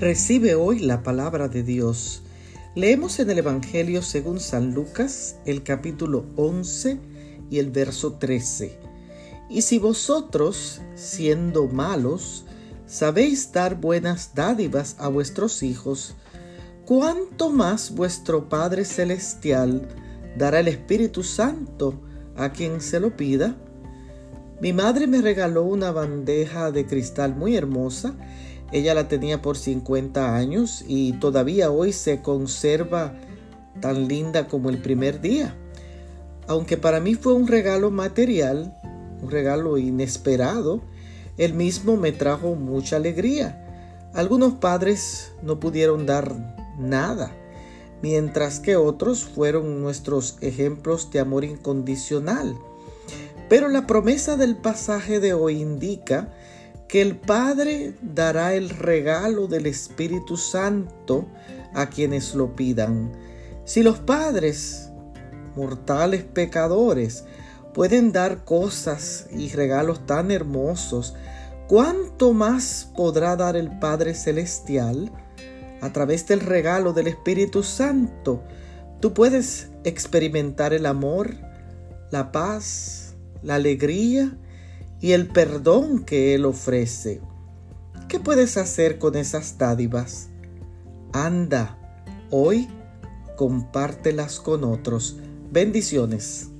Recibe hoy la palabra de Dios. Leemos en el Evangelio según San Lucas el capítulo 11 y el verso 13. Y si vosotros, siendo malos, sabéis dar buenas dádivas a vuestros hijos, ¿cuánto más vuestro Padre Celestial dará el Espíritu Santo a quien se lo pida? Mi madre me regaló una bandeja de cristal muy hermosa ella la tenía por 50 años y todavía hoy se conserva tan linda como el primer día. Aunque para mí fue un regalo material, un regalo inesperado, el mismo me trajo mucha alegría. Algunos padres no pudieron dar nada, mientras que otros fueron nuestros ejemplos de amor incondicional. Pero la promesa del pasaje de hoy indica que el Padre dará el regalo del Espíritu Santo a quienes lo pidan. Si los padres, mortales pecadores, pueden dar cosas y regalos tan hermosos, ¿cuánto más podrá dar el Padre Celestial a través del regalo del Espíritu Santo? Tú puedes experimentar el amor, la paz, la alegría, y el perdón que Él ofrece. ¿Qué puedes hacer con esas dádivas? Anda, hoy compártelas con otros. Bendiciones.